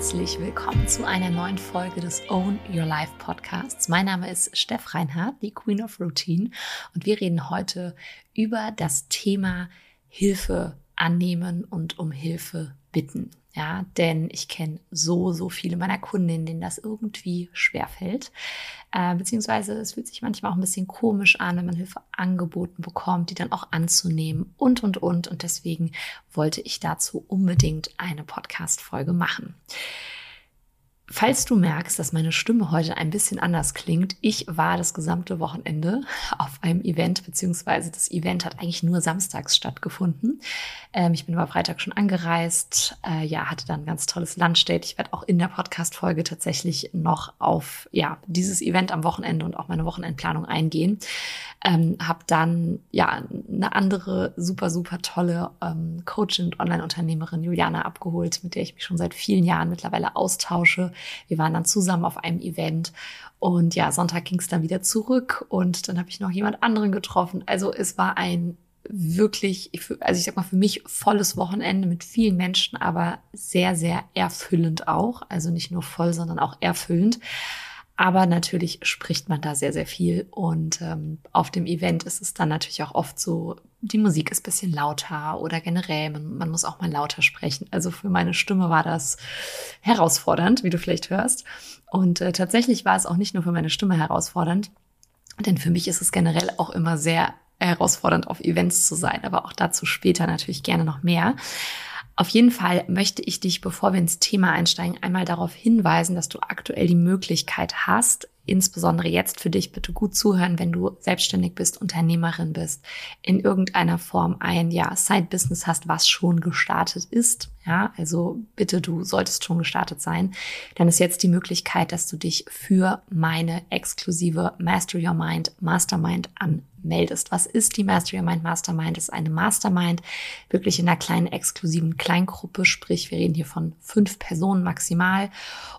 herzlich willkommen zu einer neuen Folge des Own Your Life Podcasts. Mein Name ist Steff Reinhardt, die Queen of Routine, und wir reden heute über das Thema Hilfe annehmen und um Hilfe bitten. Ja, denn ich kenne so, so viele meiner Kundinnen, denen das irgendwie schwerfällt. Äh, beziehungsweise es fühlt sich manchmal auch ein bisschen komisch an, wenn man Hilfe angeboten bekommt, die dann auch anzunehmen und, und, und. Und deswegen wollte ich dazu unbedingt eine Podcast-Folge machen. Falls du merkst, dass meine Stimme heute ein bisschen anders klingt, ich war das gesamte Wochenende auf einem Event, beziehungsweise das Event hat eigentlich nur samstags stattgefunden. Ähm, ich bin aber Freitag schon angereist, äh, ja, hatte dann ein ganz tolles Lunchdate. Ich werde auch in der Podcast-Folge tatsächlich noch auf ja, dieses Event am Wochenende und auch meine Wochenendplanung eingehen. Ähm, habe dann ja eine andere super, super tolle ähm, Coach und Online-Unternehmerin Juliana abgeholt, mit der ich mich schon seit vielen Jahren mittlerweile austausche. Wir waren dann zusammen auf einem Event und ja, Sonntag ging es dann wieder zurück und dann habe ich noch jemand anderen getroffen. Also es war ein wirklich, also ich sag mal für mich volles Wochenende mit vielen Menschen, aber sehr, sehr erfüllend auch. Also nicht nur voll, sondern auch erfüllend. Aber natürlich spricht man da sehr, sehr viel. Und ähm, auf dem Event ist es dann natürlich auch oft so, die Musik ist bisschen lauter oder generell, man, man muss auch mal lauter sprechen. Also für meine Stimme war das herausfordernd, wie du vielleicht hörst. Und äh, tatsächlich war es auch nicht nur für meine Stimme herausfordernd, denn für mich ist es generell auch immer sehr herausfordernd, auf Events zu sein. Aber auch dazu später natürlich gerne noch mehr. Auf jeden Fall möchte ich dich, bevor wir ins Thema einsteigen, einmal darauf hinweisen, dass du aktuell die Möglichkeit hast, insbesondere jetzt für dich bitte gut zuhören, wenn du selbstständig bist, Unternehmerin bist, in irgendeiner Form ein ja, Side-Business hast, was schon gestartet ist. Ja, also bitte, du solltest schon gestartet sein. Dann ist jetzt die Möglichkeit, dass du dich für meine exklusive Master Your Mind Mastermind an meldest. Was ist die Master Your Mind Mastermind? Das ist eine Mastermind, wirklich in einer kleinen exklusiven Kleingruppe, sprich wir reden hier von fünf Personen maximal.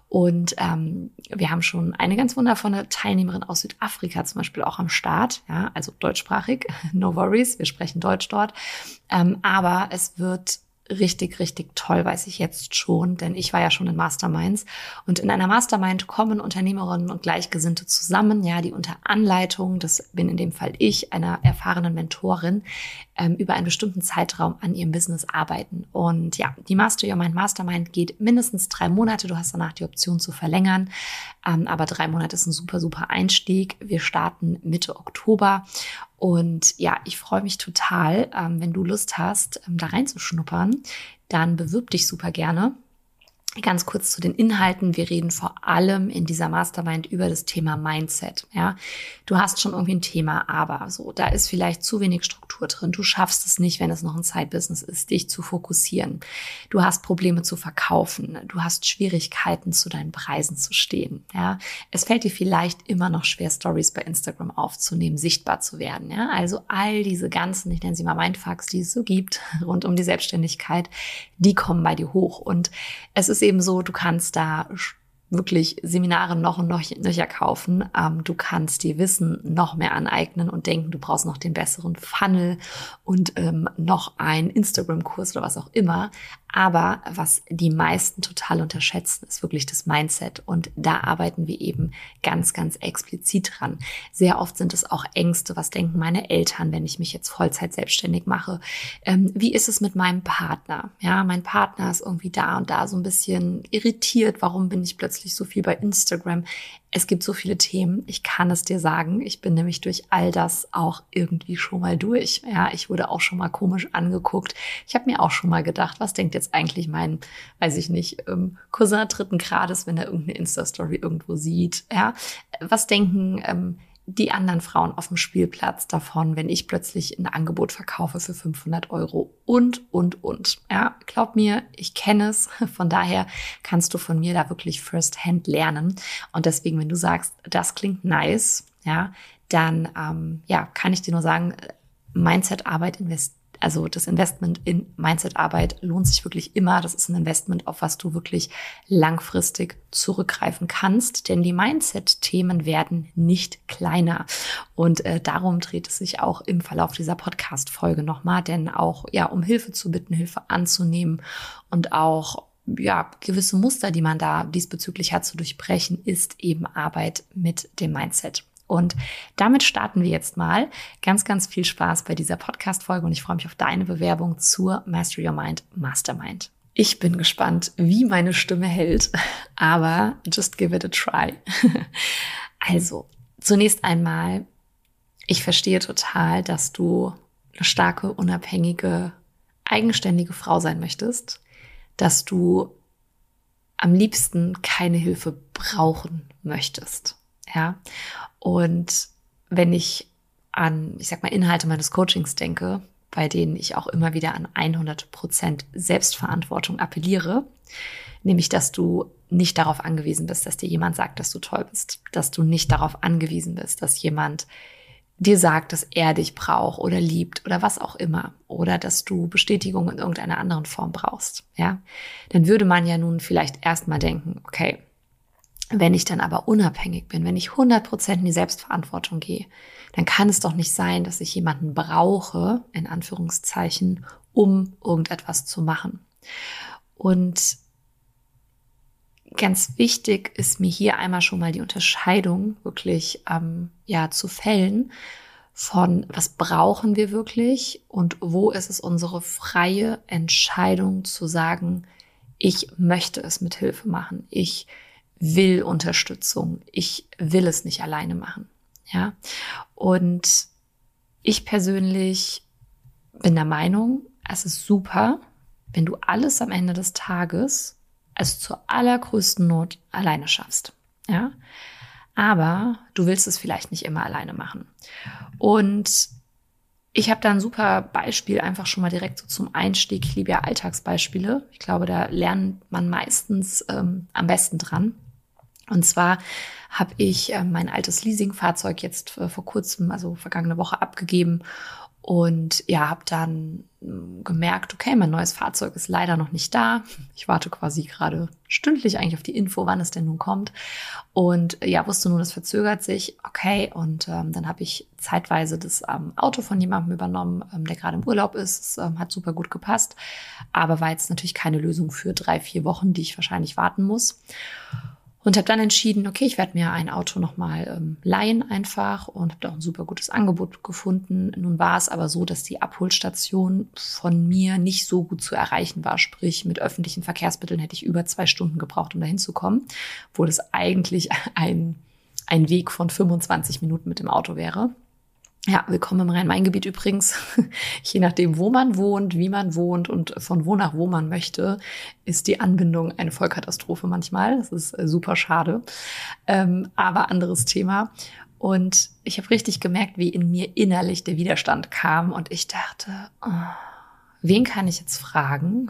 Und ähm, wir haben schon eine ganz wundervolle Teilnehmerin aus Südafrika zum Beispiel auch am Start, ja, also deutschsprachig, no worries, wir sprechen Deutsch dort. Ähm, aber es wird richtig, richtig toll, weiß ich jetzt schon, denn ich war ja schon in Masterminds. Und in einer Mastermind kommen Unternehmerinnen und Gleichgesinnte zusammen, ja, die unter Anleitung, das bin in dem Fall ich, einer erfahrenen Mentorin, ähm, über einen bestimmten Zeitraum an ihrem Business arbeiten. Und ja, die Master Your Mind Mastermind geht mindestens drei Monate. Du hast danach die Option zu verlängern. Ähm, aber drei Monate ist ein super, super Einstieg. Wir starten Mitte Oktober und ja, ich freue mich total, ähm, wenn du Lust hast, ähm, da reinzuschnuppern, dann bewirb dich super gerne. Ganz kurz zu den Inhalten. Wir reden vor allem in dieser Mastermind über das Thema Mindset. Ja, du hast schon irgendwie ein Thema, aber so, da ist vielleicht zu wenig Struktur drin. Du schaffst es nicht, wenn es noch ein Side-Business ist, dich zu fokussieren. Du hast Probleme zu verkaufen. Du hast Schwierigkeiten, zu deinen Preisen zu stehen. Ja, es fällt dir vielleicht immer noch schwer, Stories bei Instagram aufzunehmen, sichtbar zu werden. Ja, also all diese ganzen, ich nenne sie mal Mindfucks, die es so gibt rund um die Selbstständigkeit, die kommen bei dir hoch und es ist ist eben so, du kannst da wirklich Seminare noch und noch nöcher kaufen. Ähm, du kannst dir Wissen noch mehr aneignen und denken, du brauchst noch den besseren Funnel und ähm, noch einen Instagram-Kurs oder was auch immer. Aber was die meisten total unterschätzen, ist wirklich das Mindset. Und da arbeiten wir eben ganz, ganz explizit dran. Sehr oft sind es auch Ängste. Was denken meine Eltern, wenn ich mich jetzt Vollzeit selbstständig mache? Ähm, wie ist es mit meinem Partner? Ja, mein Partner ist irgendwie da und da so ein bisschen irritiert. Warum bin ich plötzlich so viel bei Instagram? Es gibt so viele Themen. Ich kann es dir sagen. Ich bin nämlich durch all das auch irgendwie schon mal durch. Ja, ich wurde auch schon mal komisch angeguckt. Ich habe mir auch schon mal gedacht, was denkt jetzt eigentlich mein, weiß ich nicht, ähm, Cousin dritten Grades, wenn er irgendeine Insta-Story irgendwo sieht? Ja, was denken ähm, die anderen Frauen auf dem Spielplatz davon, wenn ich plötzlich ein Angebot verkaufe für 500 Euro und, und, und. Ja, glaub mir, ich kenne es. Von daher kannst du von mir da wirklich first-hand lernen. Und deswegen, wenn du sagst, das klingt nice, ja, dann, ähm, ja, kann ich dir nur sagen, Mindset-Arbeit investieren also das Investment in Mindset-Arbeit lohnt sich wirklich immer. Das ist ein Investment, auf was du wirklich langfristig zurückgreifen kannst, denn die Mindset-Themen werden nicht kleiner. Und äh, darum dreht es sich auch im Verlauf dieser Podcast-Folge nochmal, denn auch ja, um Hilfe zu bitten, Hilfe anzunehmen und auch ja, gewisse Muster, die man da diesbezüglich hat zu durchbrechen, ist eben Arbeit mit dem Mindset. Und damit starten wir jetzt mal. Ganz, ganz viel Spaß bei dieser Podcast-Folge und ich freue mich auf deine Bewerbung zur Master Your Mind Mastermind. Ich bin gespannt, wie meine Stimme hält, aber just give it a try. Also, zunächst einmal, ich verstehe total, dass du eine starke, unabhängige, eigenständige Frau sein möchtest, dass du am liebsten keine Hilfe brauchen möchtest. Ja. Und wenn ich an, ich sag mal, Inhalte meines Coachings denke, bei denen ich auch immer wieder an 100 Prozent Selbstverantwortung appelliere, nämlich, dass du nicht darauf angewiesen bist, dass dir jemand sagt, dass du toll bist, dass du nicht darauf angewiesen bist, dass jemand dir sagt, dass er dich braucht oder liebt oder was auch immer oder dass du Bestätigung in irgendeiner anderen Form brauchst, ja, dann würde man ja nun vielleicht erstmal denken, okay, wenn ich dann aber unabhängig bin, wenn ich 100% in die Selbstverantwortung gehe, dann kann es doch nicht sein, dass ich jemanden brauche, in Anführungszeichen, um irgendetwas zu machen. Und ganz wichtig ist mir hier einmal schon mal die Unterscheidung wirklich ähm, ja zu fällen von was brauchen wir wirklich und wo ist es unsere freie Entscheidung zu sagen, ich möchte es mit Hilfe machen, ich will Unterstützung, ich will es nicht alleine machen, ja und ich persönlich bin der Meinung, es ist super, wenn du alles am Ende des Tages es zur allergrößten Not alleine schaffst. Ja? Aber du willst es vielleicht nicht immer alleine machen. Und ich habe da ein super Beispiel einfach schon mal direkt so zum Einstieg. Ich liebe ja Alltagsbeispiele. Ich glaube, da lernt man meistens ähm, am besten dran. Und zwar habe ich äh, mein altes Leasingfahrzeug jetzt äh, vor kurzem, also vergangene Woche, abgegeben und ja, habe dann hm, gemerkt, okay, mein neues Fahrzeug ist leider noch nicht da. Ich warte quasi gerade stündlich eigentlich auf die Info, wann es denn nun kommt. Und ja, wusste nun, es verzögert sich. Okay, und ähm, dann habe ich zeitweise das ähm, Auto von jemandem übernommen, ähm, der gerade im Urlaub ist. Es ähm, hat super gut gepasst, aber war jetzt natürlich keine Lösung für drei, vier Wochen, die ich wahrscheinlich warten muss. Und habe dann entschieden, okay, ich werde mir ein Auto nochmal ähm, leihen einfach und habe da auch ein super gutes Angebot gefunden. Nun war es aber so, dass die Abholstation von mir nicht so gut zu erreichen war. Sprich, mit öffentlichen Verkehrsmitteln hätte ich über zwei Stunden gebraucht, um dahin zu kommen, wo das eigentlich ein, ein Weg von 25 Minuten mit dem Auto wäre. Ja, willkommen im Rhein-Main-Gebiet übrigens. Je nachdem, wo man wohnt, wie man wohnt und von wo nach wo man möchte, ist die Anbindung eine Vollkatastrophe manchmal. Das ist äh, super schade. Ähm, aber anderes Thema. Und ich habe richtig gemerkt, wie in mir innerlich der Widerstand kam. Und ich dachte, oh, wen kann ich jetzt fragen?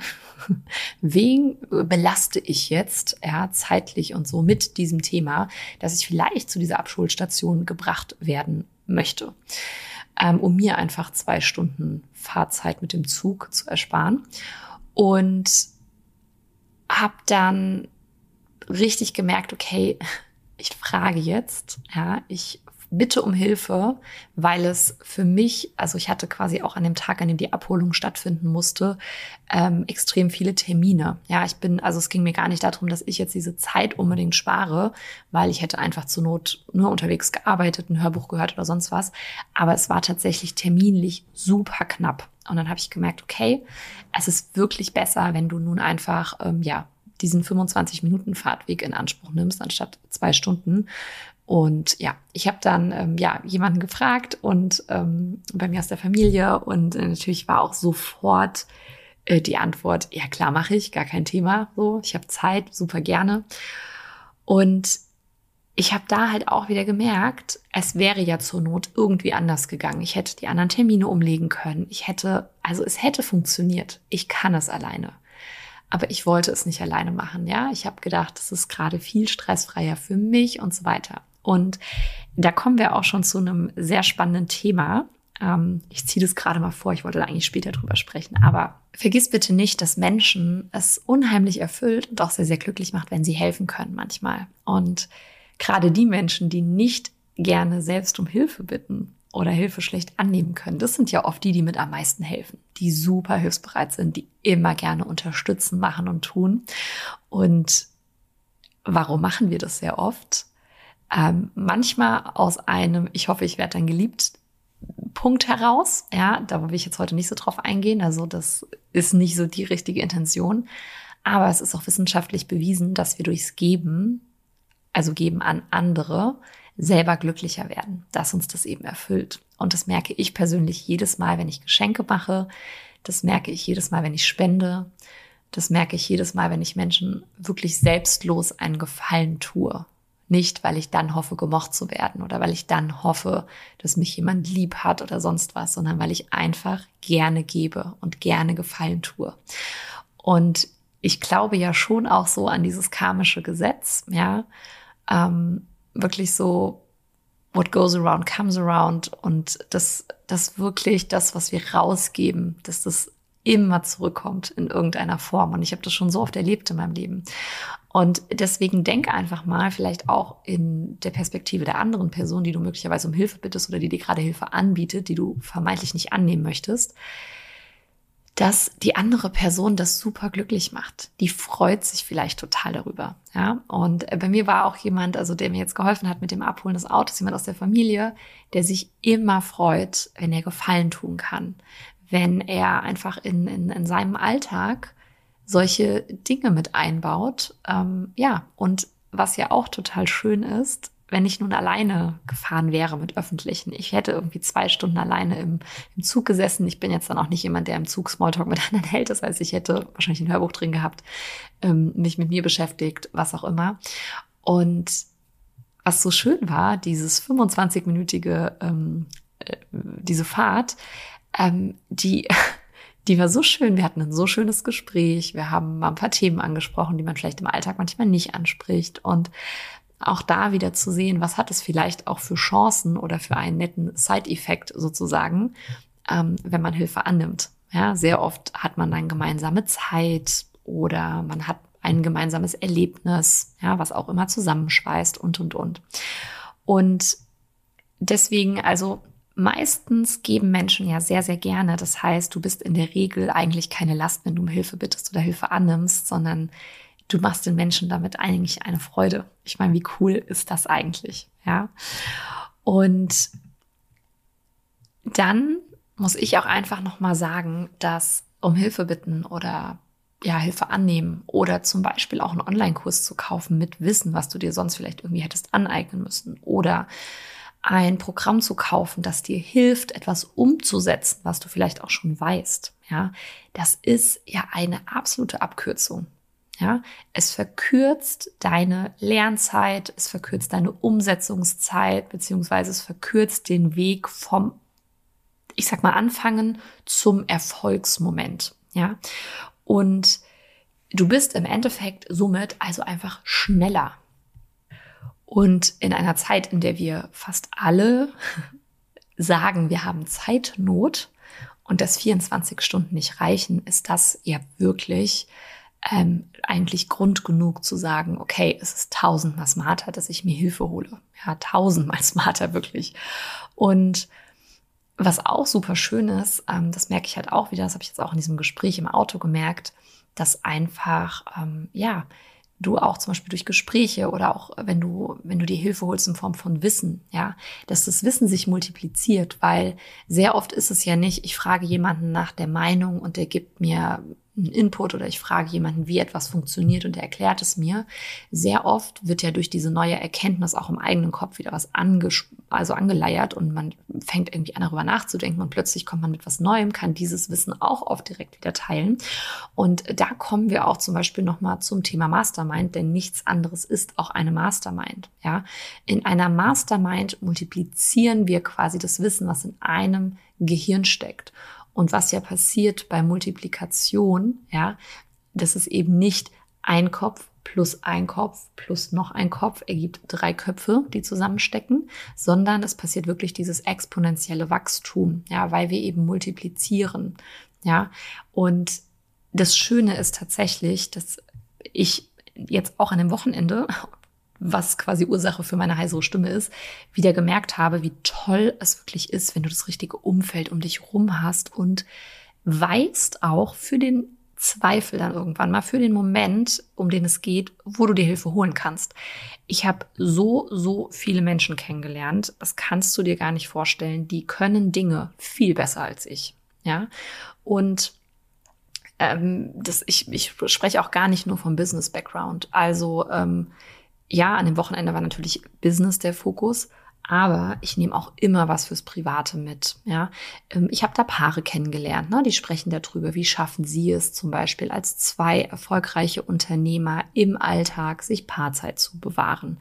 wen belaste ich jetzt, ja, zeitlich und so mit diesem Thema, dass ich vielleicht zu dieser Abschulstation gebracht werden möchte, ähm, um mir einfach zwei Stunden Fahrzeit mit dem Zug zu ersparen. Und habe dann richtig gemerkt, okay, ich frage jetzt, ja, ich bitte um Hilfe, weil es für mich, also ich hatte quasi auch an dem Tag, an dem die Abholung stattfinden musste, ähm, extrem viele Termine. Ja, ich bin, also es ging mir gar nicht darum, dass ich jetzt diese Zeit unbedingt spare, weil ich hätte einfach zur Not nur unterwegs gearbeitet, ein Hörbuch gehört oder sonst was. Aber es war tatsächlich terminlich super knapp. Und dann habe ich gemerkt, okay, es ist wirklich besser, wenn du nun einfach, ähm, ja, diesen 25 Minuten Fahrtweg in Anspruch nimmst, anstatt zwei Stunden. Und ja, ich habe dann ähm, ja jemanden gefragt und ähm, bei mir aus der Familie und äh, natürlich war auch sofort äh, die Antwort: Ja klar, mache ich, gar kein Thema. So, ich habe Zeit, super gerne. Und ich habe da halt auch wieder gemerkt, es wäre ja zur Not irgendwie anders gegangen. Ich hätte die anderen Termine umlegen können. Ich hätte, also es hätte funktioniert. Ich kann es alleine. Aber ich wollte es nicht alleine machen, ja. Ich habe gedacht, das ist gerade viel stressfreier für mich und so weiter. Und da kommen wir auch schon zu einem sehr spannenden Thema. Ähm, ich ziehe das gerade mal vor, ich wollte da eigentlich später drüber sprechen. Aber vergiss bitte nicht, dass Menschen es unheimlich erfüllt und auch sehr, sehr glücklich macht, wenn sie helfen können manchmal. Und gerade die Menschen, die nicht gerne selbst um Hilfe bitten, oder Hilfe schlecht annehmen können, das sind ja oft die, die mit am meisten helfen, die super hilfsbereit sind, die immer gerne unterstützen, machen und tun. Und warum machen wir das sehr oft? Ähm, manchmal aus einem, ich hoffe, ich werde dann geliebt, Punkt heraus. Ja, da will ich jetzt heute nicht so drauf eingehen. Also das ist nicht so die richtige Intention. Aber es ist auch wissenschaftlich bewiesen, dass wir durchs Geben, also Geben an andere, selber glücklicher werden, dass uns das eben erfüllt. Und das merke ich persönlich jedes Mal, wenn ich Geschenke mache. Das merke ich jedes Mal, wenn ich spende. Das merke ich jedes Mal, wenn ich Menschen wirklich selbstlos einen Gefallen tue. Nicht, weil ich dann hoffe, gemocht zu werden oder weil ich dann hoffe, dass mich jemand lieb hat oder sonst was, sondern weil ich einfach gerne gebe und gerne Gefallen tue. Und ich glaube ja schon auch so an dieses karmische Gesetz, ja, ähm, wirklich so, what goes around comes around und das, das wirklich das, was wir rausgeben, dass das immer zurückkommt in irgendeiner Form. Und ich habe das schon so oft erlebt in meinem Leben. Und deswegen denk einfach mal, vielleicht auch in der Perspektive der anderen Person, die du möglicherweise um Hilfe bittest oder die dir gerade Hilfe anbietet, die du vermeintlich nicht annehmen möchtest dass die andere Person das super glücklich macht. Die freut sich vielleicht total darüber. Ja, und bei mir war auch jemand, also der mir jetzt geholfen hat mit dem Abholen des Autos, jemand aus der Familie, der sich immer freut, wenn er Gefallen tun kann, wenn er einfach in, in, in seinem Alltag solche Dinge mit einbaut. Ähm, ja, und was ja auch total schön ist, wenn ich nun alleine gefahren wäre mit öffentlichen. Ich hätte irgendwie zwei Stunden alleine im, im Zug gesessen. Ich bin jetzt dann auch nicht jemand, der im Zug Smalltalk mit anderen hält. Das heißt, ich hätte wahrscheinlich ein Hörbuch drin gehabt, ähm, mich mit mir beschäftigt, was auch immer. Und was so schön war, dieses 25-minütige, ähm, äh, diese Fahrt, ähm, die, die war so schön. Wir hatten ein so schönes Gespräch. Wir haben mal ein paar Themen angesprochen, die man vielleicht im Alltag manchmal nicht anspricht. Und auch da wieder zu sehen, was hat es vielleicht auch für Chancen oder für einen netten Side-Effekt sozusagen, ähm, wenn man Hilfe annimmt. Ja, sehr oft hat man dann gemeinsame Zeit oder man hat ein gemeinsames Erlebnis, ja, was auch immer zusammenschweißt und, und, und. Und deswegen, also meistens geben Menschen ja sehr, sehr gerne. Das heißt, du bist in der Regel eigentlich keine Last, wenn du um Hilfe bittest oder Hilfe annimmst, sondern du machst den Menschen damit eigentlich eine Freude. Ich meine, wie cool ist das eigentlich? Ja. Und dann muss ich auch einfach nochmal sagen, dass um Hilfe bitten oder ja, Hilfe annehmen oder zum Beispiel auch einen Online-Kurs zu kaufen mit Wissen, was du dir sonst vielleicht irgendwie hättest aneignen müssen oder ein Programm zu kaufen, das dir hilft, etwas umzusetzen, was du vielleicht auch schon weißt. Ja, das ist ja eine absolute Abkürzung. Ja, es verkürzt deine Lernzeit, es verkürzt deine Umsetzungszeit, beziehungsweise es verkürzt den Weg vom, ich sag mal, Anfangen zum Erfolgsmoment. Ja, und du bist im Endeffekt somit also einfach schneller. Und in einer Zeit, in der wir fast alle sagen, wir haben Zeitnot und dass 24 Stunden nicht reichen, ist das ja wirklich ähm, eigentlich Grund genug zu sagen, okay, es ist tausendmal smarter, dass ich mir Hilfe hole. Ja, tausendmal smarter wirklich. Und was auch super schön ist, ähm, das merke ich halt auch wieder, das habe ich jetzt auch in diesem Gespräch im Auto gemerkt, dass einfach, ähm, ja, du auch zum Beispiel durch Gespräche oder auch wenn du, wenn du dir Hilfe holst in Form von Wissen, ja, dass das Wissen sich multipliziert, weil sehr oft ist es ja nicht, ich frage jemanden nach der Meinung und der gibt mir einen Input oder ich frage jemanden, wie etwas funktioniert und er erklärt es mir. Sehr oft wird ja durch diese neue Erkenntnis auch im eigenen Kopf wieder was also angeleiert und man fängt irgendwie an darüber nachzudenken und plötzlich kommt man mit was Neuem, kann dieses Wissen auch oft direkt wieder teilen. Und da kommen wir auch zum Beispiel nochmal zum Thema Mastermind, denn nichts anderes ist auch eine Mastermind. Ja, in einer Mastermind multiplizieren wir quasi das Wissen, was in einem Gehirn steckt. Und was ja passiert bei Multiplikation, ja, das ist eben nicht ein Kopf plus ein Kopf plus noch ein Kopf ergibt drei Köpfe, die zusammenstecken, sondern es passiert wirklich dieses exponentielle Wachstum, ja, weil wir eben multiplizieren, ja. Und das Schöne ist tatsächlich, dass ich jetzt auch an dem Wochenende was quasi Ursache für meine heisere Stimme ist, wieder gemerkt habe, wie toll es wirklich ist, wenn du das richtige Umfeld um dich rum hast und weißt auch für den Zweifel dann irgendwann mal, für den Moment, um den es geht, wo du dir Hilfe holen kannst. Ich habe so, so viele Menschen kennengelernt, das kannst du dir gar nicht vorstellen, die können Dinge viel besser als ich. Ja, und ähm, das, ich, ich spreche auch gar nicht nur vom Business-Background. Also ähm, ja, an dem Wochenende war natürlich Business der Fokus, aber ich nehme auch immer was fürs Private mit. Ja, ähm, ich habe da Paare kennengelernt, ne? die sprechen darüber, wie schaffen sie es zum Beispiel als zwei erfolgreiche Unternehmer im Alltag, sich Paarzeit zu bewahren.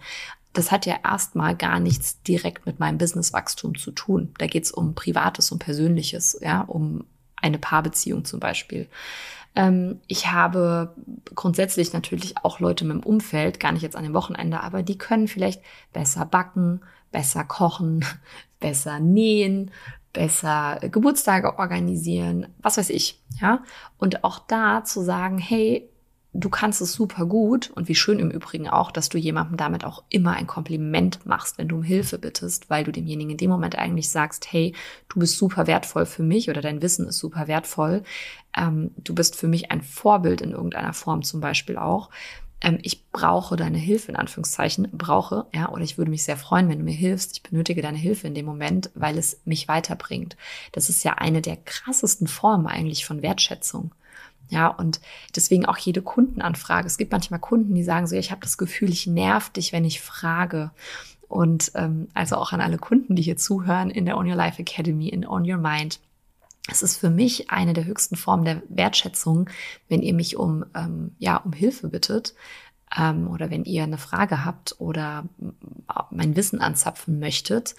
Das hat ja erstmal gar nichts direkt mit meinem Businesswachstum zu tun. Da geht es um Privates und Persönliches, ja, um eine Paarbeziehung zum Beispiel. Ähm, ich habe grundsätzlich natürlich auch Leute mit dem Umfeld, gar nicht jetzt an dem Wochenende, aber die können vielleicht besser backen, besser kochen, besser nähen, besser Geburtstage organisieren, was weiß ich, ja. Und auch da zu sagen, hey, du kannst es super gut und wie schön im Übrigen auch, dass du jemandem damit auch immer ein Kompliment machst, wenn du um Hilfe bittest, weil du demjenigen in dem Moment eigentlich sagst, hey, du bist super wertvoll für mich oder dein Wissen ist super wertvoll. Ähm, du bist für mich ein Vorbild in irgendeiner Form zum Beispiel auch. Ähm, ich brauche deine Hilfe in Anführungszeichen, brauche, ja, oder ich würde mich sehr freuen, wenn du mir hilfst. Ich benötige deine Hilfe in dem Moment, weil es mich weiterbringt. Das ist ja eine der krassesten Formen eigentlich von Wertschätzung. Ja, und deswegen auch jede Kundenanfrage. Es gibt manchmal Kunden, die sagen so, ich habe das Gefühl, ich nerv dich, wenn ich frage. Und ähm, also auch an alle Kunden, die hier zuhören in der On Your Life Academy, in On Your Mind. Es ist für mich eine der höchsten Formen der Wertschätzung, wenn ihr mich um, ähm, ja, um Hilfe bittet ähm, oder wenn ihr eine Frage habt oder mein Wissen anzapfen möchtet,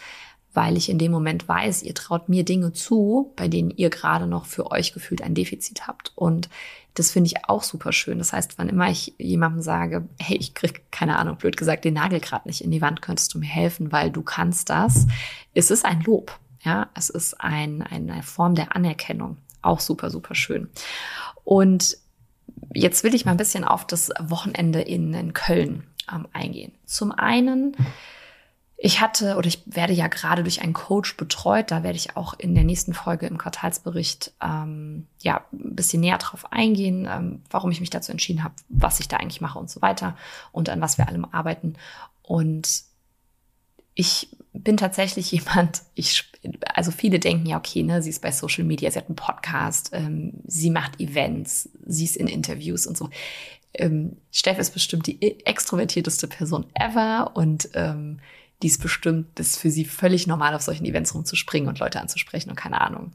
weil ich in dem Moment weiß, ihr traut mir Dinge zu, bei denen ihr gerade noch für euch gefühlt ein Defizit habt. Und das finde ich auch super schön. Das heißt, wann immer ich jemandem sage, hey, ich krieg keine Ahnung, blöd gesagt, den Nagel gerade nicht in die Wand, könntest du mir helfen, weil du kannst das, ist es ein Lob. Ja, es ist ein, eine Form der Anerkennung. Auch super, super schön. Und jetzt will ich mal ein bisschen auf das Wochenende in, in Köln ähm, eingehen. Zum einen ich hatte oder ich werde ja gerade durch einen Coach betreut. Da werde ich auch in der nächsten Folge im Quartalsbericht ähm, ja ein bisschen näher drauf eingehen, ähm, warum ich mich dazu entschieden habe, was ich da eigentlich mache und so weiter und an was wir allem arbeiten. Und ich bin tatsächlich jemand, ich, also viele denken ja, okay, ne, sie ist bei Social Media, sie hat einen Podcast, ähm, sie macht Events, sie ist in Interviews und so. Ähm, Steff ist bestimmt die extrovertierteste Person ever und ähm, die ist bestimmt, das ist für sie völlig normal, auf solchen Events rumzuspringen und Leute anzusprechen und keine Ahnung.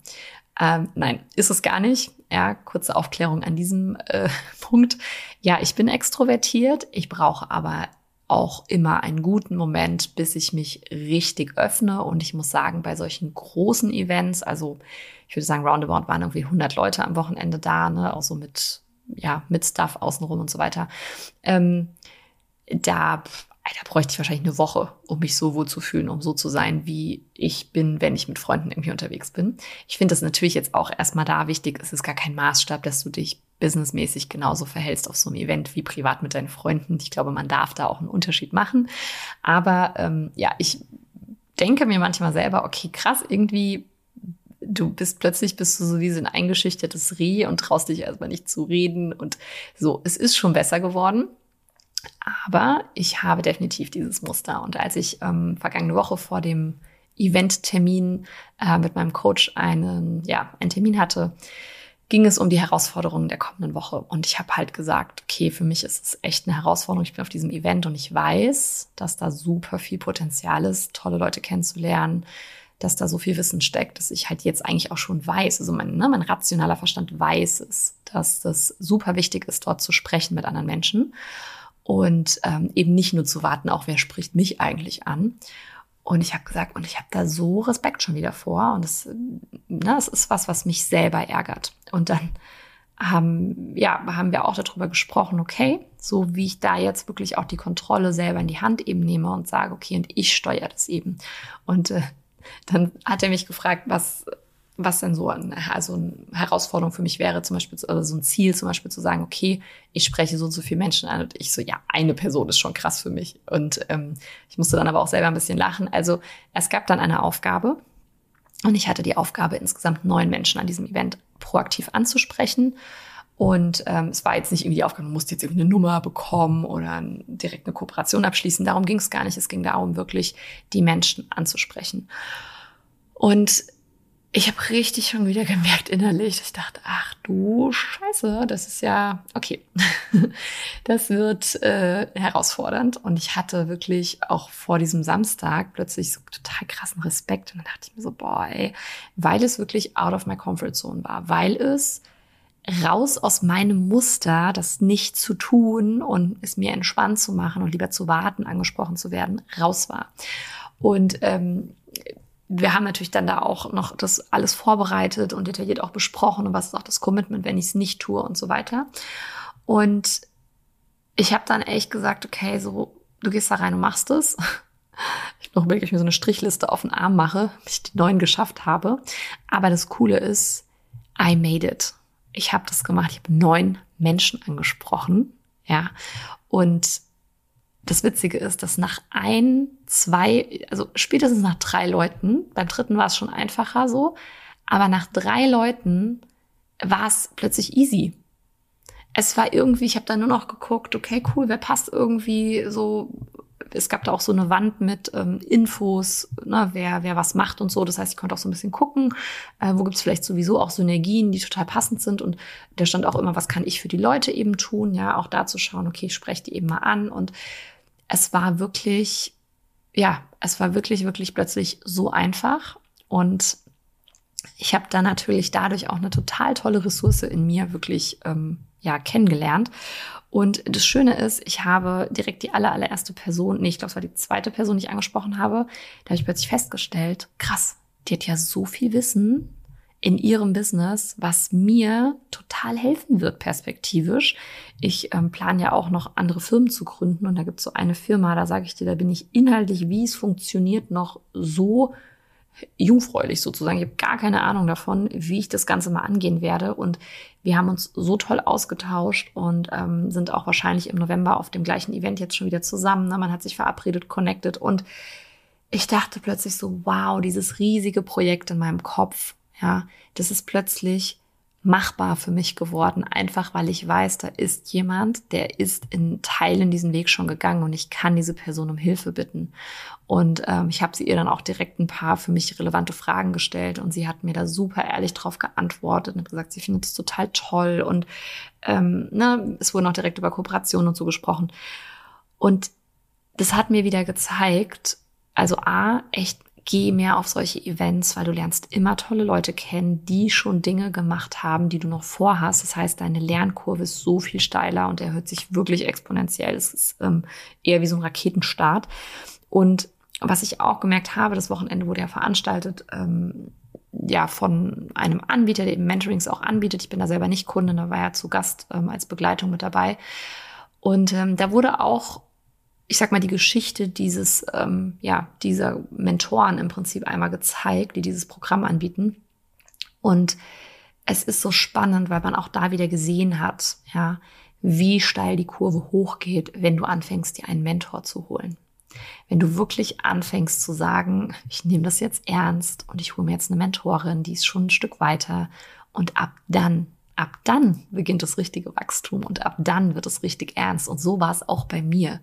Ähm, nein, ist es gar nicht. Ja, kurze Aufklärung an diesem äh, Punkt. Ja, ich bin extrovertiert, ich brauche aber auch immer einen guten Moment, bis ich mich richtig öffne. Und ich muss sagen, bei solchen großen Events, also ich würde sagen, roundabout waren irgendwie 100 Leute am Wochenende da, ne, auch so mit, ja, mit Stuff außenrum und so weiter. Ähm, da da bräuchte ich wahrscheinlich eine Woche, um mich so wohl zu fühlen, um so zu sein, wie ich bin, wenn ich mit Freunden irgendwie unterwegs bin. Ich finde das natürlich jetzt auch erstmal da wichtig. Es ist gar kein Maßstab, dass du dich businessmäßig genauso verhältst auf so einem Event wie privat mit deinen Freunden. Ich glaube, man darf da auch einen Unterschied machen. Aber ähm, ja, ich denke mir manchmal selber, okay, krass, irgendwie du bist plötzlich bist du so wie so ein eingeschüchtertes Reh und traust dich erstmal nicht zu reden und so. Es ist schon besser geworden. Aber ich habe definitiv dieses Muster. Und als ich ähm, vergangene Woche vor dem Eventtermin äh, mit meinem Coach einen, ja, einen Termin hatte, ging es um die Herausforderungen der kommenden Woche. Und ich habe halt gesagt, okay, für mich ist es echt eine Herausforderung. Ich bin auf diesem Event und ich weiß, dass da super viel Potenzial ist, tolle Leute kennenzulernen, dass da so viel Wissen steckt, dass ich halt jetzt eigentlich auch schon weiß, also mein, ne, mein rationaler Verstand weiß es, dass das super wichtig ist, dort zu sprechen mit anderen Menschen und ähm, eben nicht nur zu warten, auch wer spricht mich eigentlich an. Und ich habe gesagt, und ich habe da so Respekt schon wieder vor. Und das, na, das ist was, was mich selber ärgert. Und dann haben, ja, haben wir auch darüber gesprochen, okay, so wie ich da jetzt wirklich auch die Kontrolle selber in die Hand eben nehme und sage, okay, und ich steuere das eben. Und äh, dann hat er mich gefragt, was, was denn so eine, also eine Herausforderung für mich wäre, zum Beispiel, also so ein Ziel zum Beispiel zu sagen, okay, ich spreche so und so viele Menschen an und ich so, ja, eine Person ist schon krass für mich. Und ähm, ich musste dann aber auch selber ein bisschen lachen. Also es gab dann eine Aufgabe und ich hatte die Aufgabe, insgesamt neun Menschen an diesem Event proaktiv anzusprechen. Und ähm, es war jetzt nicht irgendwie die Aufgabe, man musste jetzt irgendwie eine Nummer bekommen oder direkt eine Kooperation abschließen. Darum ging es gar nicht. Es ging darum, wirklich die Menschen anzusprechen. Und ich habe richtig schon wieder gemerkt innerlich, ich dachte, ach du Scheiße, das ist ja okay. das wird äh, herausfordernd. Und ich hatte wirklich auch vor diesem Samstag plötzlich so total krassen Respekt. Und dann dachte ich mir so, boah, ey, weil es wirklich out of my comfort zone war, weil es raus aus meinem Muster, das nicht zu tun und es mir entspannt zu machen und lieber zu warten, angesprochen zu werden, raus war. Und ähm, wir haben natürlich dann da auch noch das alles vorbereitet und detailliert auch besprochen und was ist auch das Commitment, wenn ich es nicht tue und so weiter. Und ich habe dann echt gesagt, okay, so du gehst da rein und machst es. Ich noch überlegt, ich mir so eine Strichliste auf den Arm mache, bis ich die neun geschafft habe. Aber das Coole ist, I made it. Ich habe das gemacht. Ich habe neun Menschen angesprochen, ja. Und das Witzige ist, dass nach ein, zwei, also spätestens nach drei Leuten, beim dritten war es schon einfacher so, aber nach drei Leuten war es plötzlich easy. Es war irgendwie, ich habe dann nur noch geguckt, okay, cool, wer passt irgendwie so es gab da auch so eine Wand mit ähm, Infos, ne, wer, wer was macht und so. Das heißt, ich konnte auch so ein bisschen gucken, äh, wo gibt es vielleicht sowieso auch Synergien, die total passend sind. Und da stand auch immer, was kann ich für die Leute eben tun, ja, auch da zu schauen, okay, ich spreche die eben mal an. Und es war wirklich, ja, es war wirklich, wirklich plötzlich so einfach. Und ich habe da natürlich dadurch auch eine total tolle Ressource in mir wirklich ähm, ja kennengelernt. Und das Schöne ist, ich habe direkt die aller, allererste Person, nee, ich glaube, es war die zweite Person, die ich angesprochen habe, da habe ich plötzlich festgestellt, krass, die hat ja so viel Wissen in ihrem Business, was mir total helfen wird perspektivisch. Ich ähm, plane ja auch noch andere Firmen zu gründen und da gibt es so eine Firma, da sage ich dir, da bin ich inhaltlich, wie es funktioniert, noch so jungfräulich sozusagen. Ich habe gar keine Ahnung davon, wie ich das Ganze mal angehen werde. Und wir haben uns so toll ausgetauscht und ähm, sind auch wahrscheinlich im November auf dem gleichen Event jetzt schon wieder zusammen. Ne? Man hat sich verabredet, connected und ich dachte plötzlich so, wow, dieses riesige Projekt in meinem Kopf, ja, das ist plötzlich machbar für mich geworden, einfach weil ich weiß, da ist jemand, der ist in Teilen diesen Weg schon gegangen und ich kann diese Person um Hilfe bitten. Und ähm, ich habe sie ihr dann auch direkt ein paar für mich relevante Fragen gestellt und sie hat mir da super ehrlich drauf geantwortet und hat gesagt, sie findet es total toll und ähm, ne, es wurde auch direkt über Kooperation und so gesprochen. Und das hat mir wieder gezeigt, also A, echt geh mehr auf solche Events, weil du lernst immer tolle Leute kennen, die schon Dinge gemacht haben, die du noch vorhast. Das heißt, deine Lernkurve ist so viel steiler und erhöht sich wirklich exponentiell. Es ist ähm, eher wie so ein Raketenstart. Und was ich auch gemerkt habe, das Wochenende wurde ja veranstaltet, ähm, ja, von einem Anbieter, der eben Mentorings auch anbietet. Ich bin da selber nicht Kunde, da war ja zu Gast ähm, als Begleitung mit dabei. Und ähm, da wurde auch ich sag mal, die Geschichte dieses, ähm, ja, dieser Mentoren im Prinzip einmal gezeigt, die dieses Programm anbieten. Und es ist so spannend, weil man auch da wieder gesehen hat, ja, wie steil die Kurve hochgeht, wenn du anfängst, dir einen Mentor zu holen. Wenn du wirklich anfängst zu sagen, ich nehme das jetzt ernst und ich hole mir jetzt eine Mentorin, die ist schon ein Stück weiter und ab dann ab dann beginnt das richtige Wachstum und ab dann wird es richtig ernst. Und so war es auch bei mir.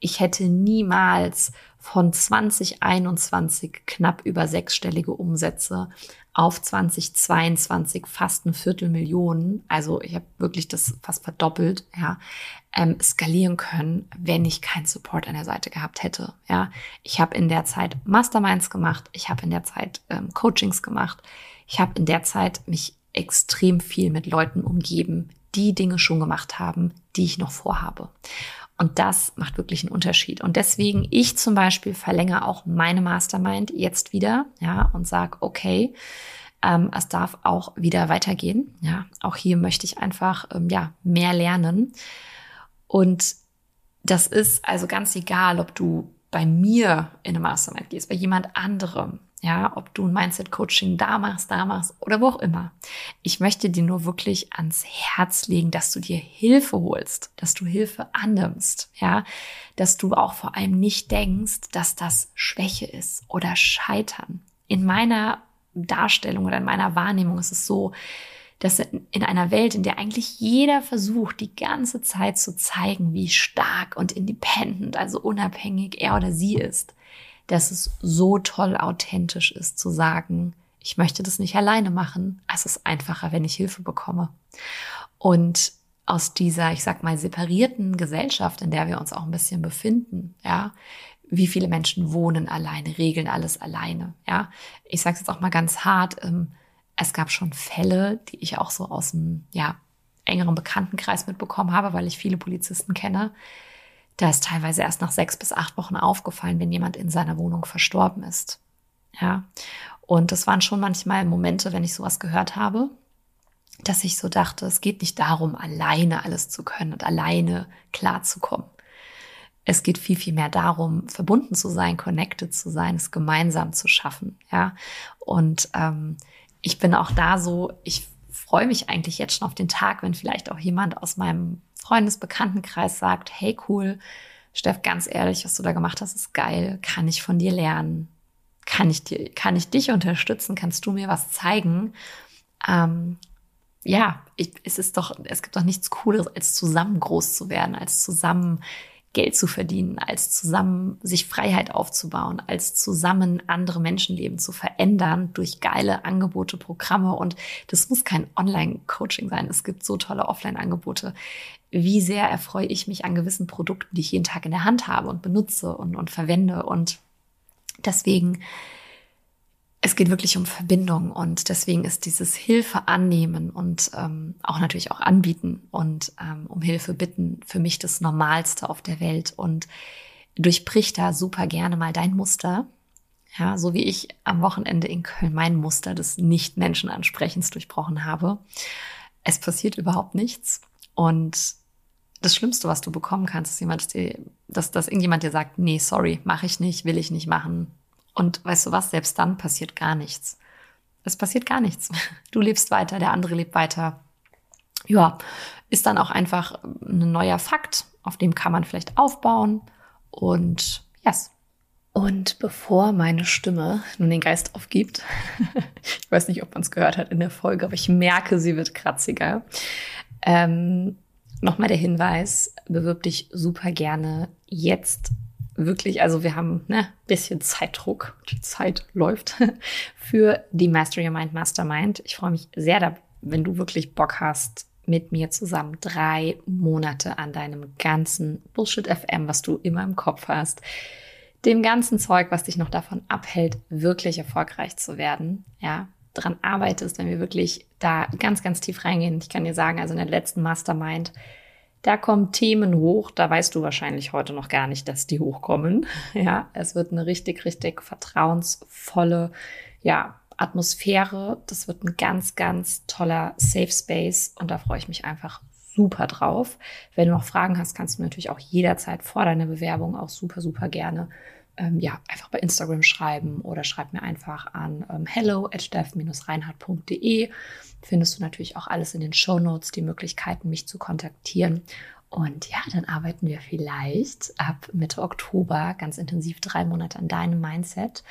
Ich hätte niemals von 2021 knapp über sechsstellige Umsätze auf 2022 fast eine Viertelmillion, also ich habe wirklich das fast verdoppelt, ja, ähm, skalieren können, wenn ich keinen Support an der Seite gehabt hätte. Ja, ich habe in der Zeit Masterminds gemacht, ich habe in der Zeit ähm, Coachings gemacht, ich habe in der Zeit mich extrem viel mit Leuten umgeben, die Dinge schon gemacht haben, die ich noch vorhabe. Und das macht wirklich einen Unterschied. Und deswegen, ich zum Beispiel verlängere auch meine Mastermind jetzt wieder, ja, und sage, okay, ähm, es darf auch wieder weitergehen. Ja, auch hier möchte ich einfach, ähm, ja, mehr lernen. Und das ist also ganz egal, ob du bei mir in eine Mastermind gehst, bei jemand anderem, Ja, ob du ein Mindset-Coaching da machst, da machst oder wo auch immer. Ich möchte dir nur wirklich ans Herz legen, dass du dir Hilfe holst, dass du Hilfe annimmst, ja, dass du auch vor allem nicht denkst, dass das Schwäche ist oder Scheitern. In meiner Darstellung oder in meiner Wahrnehmung ist es so, dass in einer Welt, in der eigentlich jeder versucht, die ganze Zeit zu zeigen, wie stark und independent, also unabhängig er oder sie ist, dass es so toll authentisch ist zu sagen, ich möchte das nicht alleine machen. Es ist einfacher, wenn ich Hilfe bekomme. Und aus dieser, ich sag mal, separierten Gesellschaft, in der wir uns auch ein bisschen befinden, ja, wie viele Menschen wohnen alleine, regeln alles alleine, ja. Ich sage jetzt auch mal ganz hart, ähm, es gab schon Fälle, die ich auch so aus dem, ja, engeren Bekanntenkreis mitbekommen habe, weil ich viele Polizisten kenne, da ist teilweise erst nach sechs bis acht Wochen aufgefallen, wenn jemand in seiner Wohnung verstorben ist. Ja. Und das waren schon manchmal Momente, wenn ich sowas gehört habe, dass ich so dachte, es geht nicht darum, alleine alles zu können und alleine klarzukommen. Es geht viel, viel mehr darum, verbunden zu sein, connected zu sein, es gemeinsam zu schaffen. Ja. Und ähm, ich bin auch da so, ich freue mich eigentlich jetzt schon auf den Tag, wenn vielleicht auch jemand aus meinem Freundesbekanntenkreis sagt, hey cool, Steff, ganz ehrlich, was du da gemacht hast, ist geil, kann ich von dir lernen, kann ich dir, kann ich dich unterstützen, kannst du mir was zeigen? Ähm, ja, ich, es ist doch, es gibt doch nichts Cooles, als zusammen groß zu werden, als zusammen Geld zu verdienen, als zusammen sich Freiheit aufzubauen, als zusammen andere Menschenleben zu verändern durch geile Angebote, Programme. Und das muss kein Online-Coaching sein. Es gibt so tolle Offline-Angebote. Wie sehr erfreue ich mich an gewissen Produkten, die ich jeden Tag in der Hand habe und benutze und, und verwende. Und deswegen es geht wirklich um Verbindung und deswegen ist dieses Hilfe annehmen und ähm, auch natürlich auch anbieten und ähm, um Hilfe bitten für mich das Normalste auf der Welt und durchbricht da super gerne mal dein Muster. Ja, so wie ich am Wochenende in Köln mein Muster des Nicht-Menschen-Ansprechens durchbrochen habe. Es passiert überhaupt nichts und das Schlimmste, was du bekommen kannst, ist jemand, dass, dass irgendjemand dir sagt, nee, sorry, mache ich nicht, will ich nicht machen, und weißt du was, selbst dann passiert gar nichts. Es passiert gar nichts. Du lebst weiter, der andere lebt weiter. Ja, ist dann auch einfach ein neuer Fakt, auf dem kann man vielleicht aufbauen. Und yes. Und bevor meine Stimme nun den Geist aufgibt, ich weiß nicht, ob man es gehört hat in der Folge, aber ich merke, sie wird kratziger. Ähm, Nochmal der Hinweis, bewirb dich super gerne jetzt wirklich, also wir haben ne bisschen Zeitdruck, die Zeit läuft für die Master Your Mind Mastermind. Ich freue mich sehr, wenn du wirklich Bock hast, mit mir zusammen drei Monate an deinem ganzen Bullshit FM, was du immer im Kopf hast, dem ganzen Zeug, was dich noch davon abhält, wirklich erfolgreich zu werden, ja, dran arbeitest, wenn wir wirklich da ganz, ganz tief reingehen. Ich kann dir sagen, also in der letzten Mastermind, da kommen Themen hoch, da weißt du wahrscheinlich heute noch gar nicht, dass die hochkommen. Ja, es wird eine richtig, richtig vertrauensvolle, ja, Atmosphäre. Das wird ein ganz, ganz toller Safe Space und da freue ich mich einfach super drauf. Wenn du noch Fragen hast, kannst du natürlich auch jederzeit vor deiner Bewerbung auch super, super gerne ähm, ja, einfach bei Instagram schreiben oder schreib mir einfach an ähm, hello at steff-reinhardt.de. Findest du natürlich auch alles in den Show Notes, die Möglichkeiten, mich zu kontaktieren. Und ja, dann arbeiten wir vielleicht ab Mitte Oktober ganz intensiv drei Monate an deinem Mindset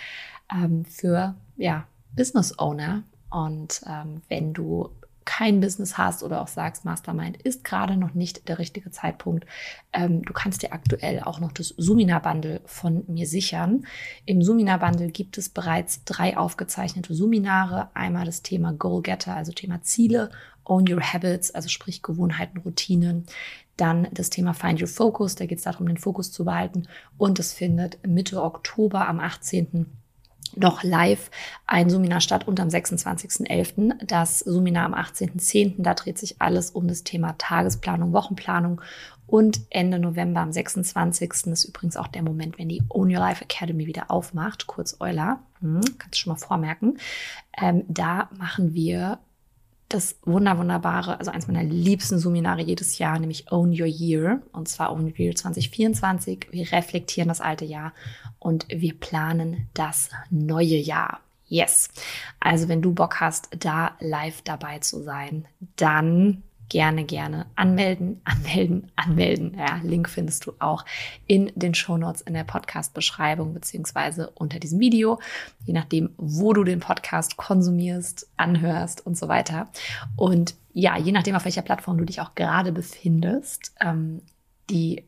ähm, für ja, Business Owner. Und ähm, wenn du kein Business hast oder auch sagst, Mastermind ist gerade noch nicht der richtige Zeitpunkt, ähm, du kannst dir aktuell auch noch das Sumina Bundle von mir sichern. Im Sumina Bundle gibt es bereits drei aufgezeichnete Suminare. Einmal das Thema Goal Getter, also Thema Ziele, Own Your Habits, also sprich Gewohnheiten, Routinen. Dann das Thema Find Your Focus, da geht es darum, den Fokus zu behalten. Und es findet Mitte Oktober am 18 noch live ein Seminar statt und am 26.11. das Seminar am 18.10. Da dreht sich alles um das Thema Tagesplanung, Wochenplanung und Ende November am 26. ist übrigens auch der Moment, wenn die Own Your Life Academy wieder aufmacht, kurz Euler, hm, kannst du schon mal vormerken. Ähm, da machen wir das wunder wunderbare, also eins meiner liebsten Seminare jedes Jahr, nämlich Own Your Year. Und zwar Own Your Year 2024. Wir reflektieren das alte Jahr und wir planen das neue Jahr. Yes. Also wenn du Bock hast, da live dabei zu sein, dann gerne, gerne anmelden, anmelden, anmelden. Ja, Link findest du auch in den Shownotes in der Podcast-Beschreibung beziehungsweise unter diesem Video, je nachdem, wo du den Podcast konsumierst, anhörst und so weiter. Und ja, je nachdem, auf welcher Plattform du dich auch gerade befindest, ähm, die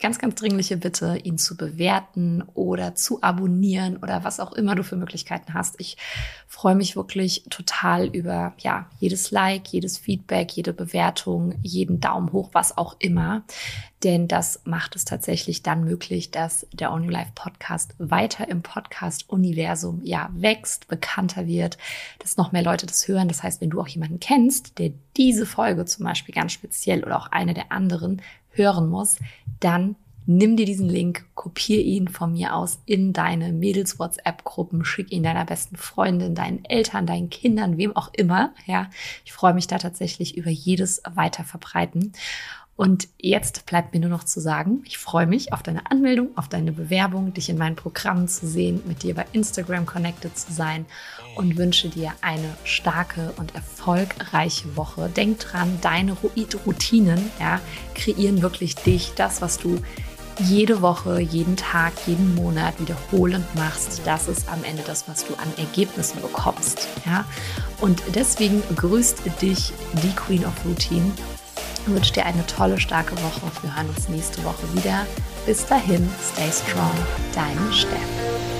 ganz, ganz dringliche Bitte, ihn zu bewerten oder zu abonnieren oder was auch immer du für Möglichkeiten hast. Ich freue mich wirklich total über ja, jedes Like, jedes Feedback, jede Bewertung, jeden Daumen hoch, was auch immer. Denn das macht es tatsächlich dann möglich, dass der Only Life Podcast weiter im Podcast-Universum ja wächst, bekannter wird, dass noch mehr Leute das hören. Das heißt, wenn du auch jemanden kennst, der diese Folge zum Beispiel ganz speziell oder auch eine der anderen hören muss, dann nimm dir diesen Link, kopier ihn von mir aus in deine Mädels-WhatsApp-Gruppen, schick ihn deiner besten Freundin, deinen Eltern, deinen Kindern, wem auch immer. Ja, ich freue mich da tatsächlich über jedes Weiterverbreiten. Und jetzt bleibt mir nur noch zu sagen, ich freue mich auf deine Anmeldung, auf deine Bewerbung, dich in meinen Programmen zu sehen, mit dir bei Instagram connected zu sein und wünsche dir eine starke und erfolgreiche Woche. Denk dran, deine Routinen ja, kreieren wirklich dich, das, was du jede Woche, jeden Tag, jeden Monat wiederholend machst, das ist am Ende das, was du an Ergebnissen bekommst. Ja? Und deswegen grüßt dich die Queen of Routine ich wünsche dir eine tolle, starke Woche wir hören uns nächste Woche wieder. Bis dahin, stay strong, dein Steff.